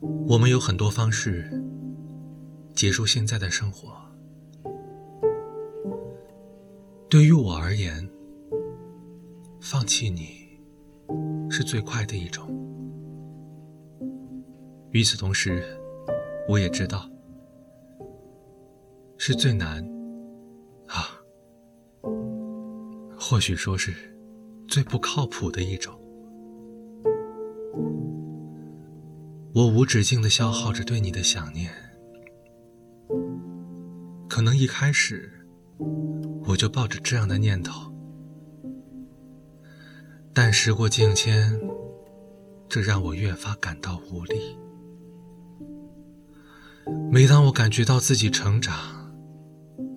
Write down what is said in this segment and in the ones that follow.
我们有很多方式结束现在的生活。对于我而言，放弃你是最快的一种。与此同时，我也知道是最难啊，或许说是最不靠谱的一种。我无止境的消耗着对你的想念，可能一开始我就抱着这样的念头，但时过境迁，这让我越发感到无力。每当我感觉到自己成长，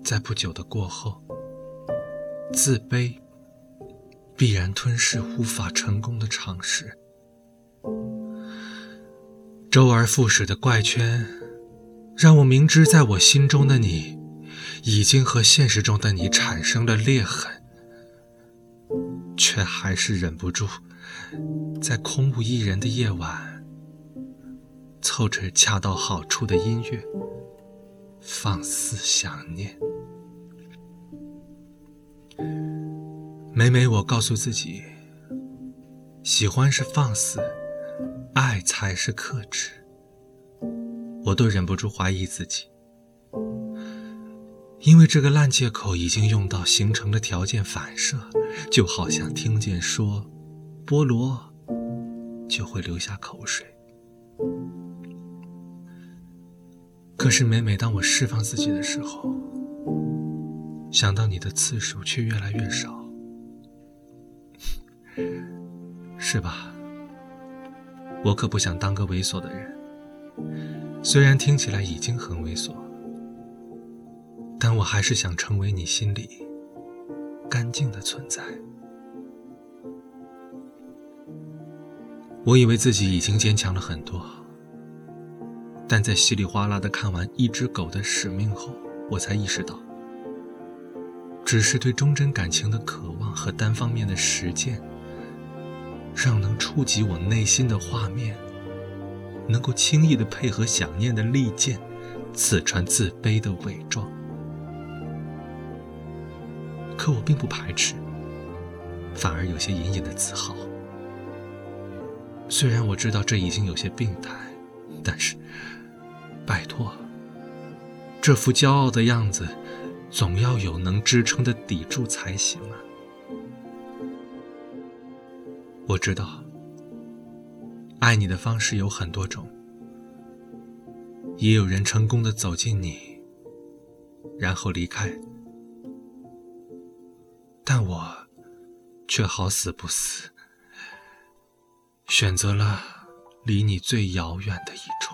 在不久的过后，自卑必然吞噬无法成功的尝试。周而复始的怪圈，让我明知在我心中的你，已经和现实中的你产生了裂痕，却还是忍不住，在空无一人的夜晚，凑着恰到好处的音乐，放肆想念。每每我告诉自己，喜欢是放肆。爱才是克制，我都忍不住怀疑自己，因为这个烂借口已经用到形成了条件反射，就好像听见说菠萝就会流下口水。可是每每当我释放自己的时候，想到你的次数却越来越少，是吧？我可不想当个猥琐的人，虽然听起来已经很猥琐，但我还是想成为你心里干净的存在。我以为自己已经坚强了很多，但在稀里哗啦的看完《一只狗的使命》后，我才意识到，只是对忠贞感情的渴望和单方面的实践。让能触及我内心的画面，能够轻易的配合想念的利剑，刺穿自卑的伪装。可我并不排斥，反而有些隐隐的自豪。虽然我知道这已经有些病态，但是，拜托，这副骄傲的样子，总要有能支撑的砥柱才行啊。我知道，爱你的方式有很多种，也有人成功的走进你，然后离开，但我却好死不死，选择了离你最遥远的一种。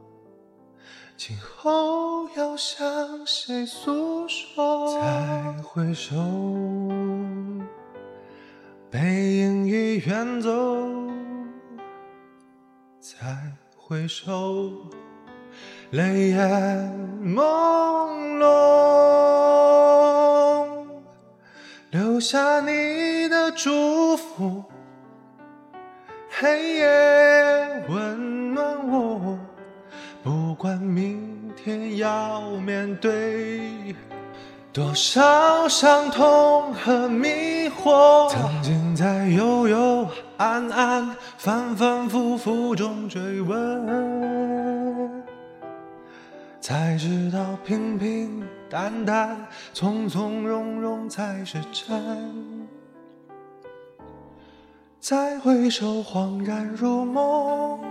今后要向谁诉说？再回首，背影已远走。再回首，泪眼朦胧，留下你的祝福，黑夜温暖我。不管明天要面对多少伤痛和迷惑，曾经在幽幽暗暗、反反复复中追问，才知道平平淡淡、从从容容才是真。再回首，恍然如梦。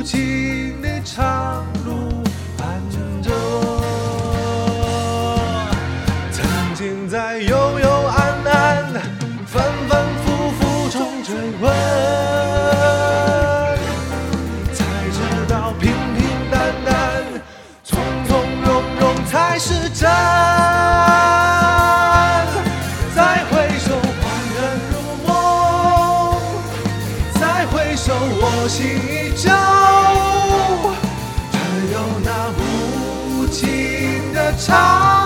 无尽的长路伴着我。曾经在幽幽暗暗、反反复复中追问，才知道平平淡淡、从从容容才是真。再回首，恍然如梦；再回首，我心轻。的唱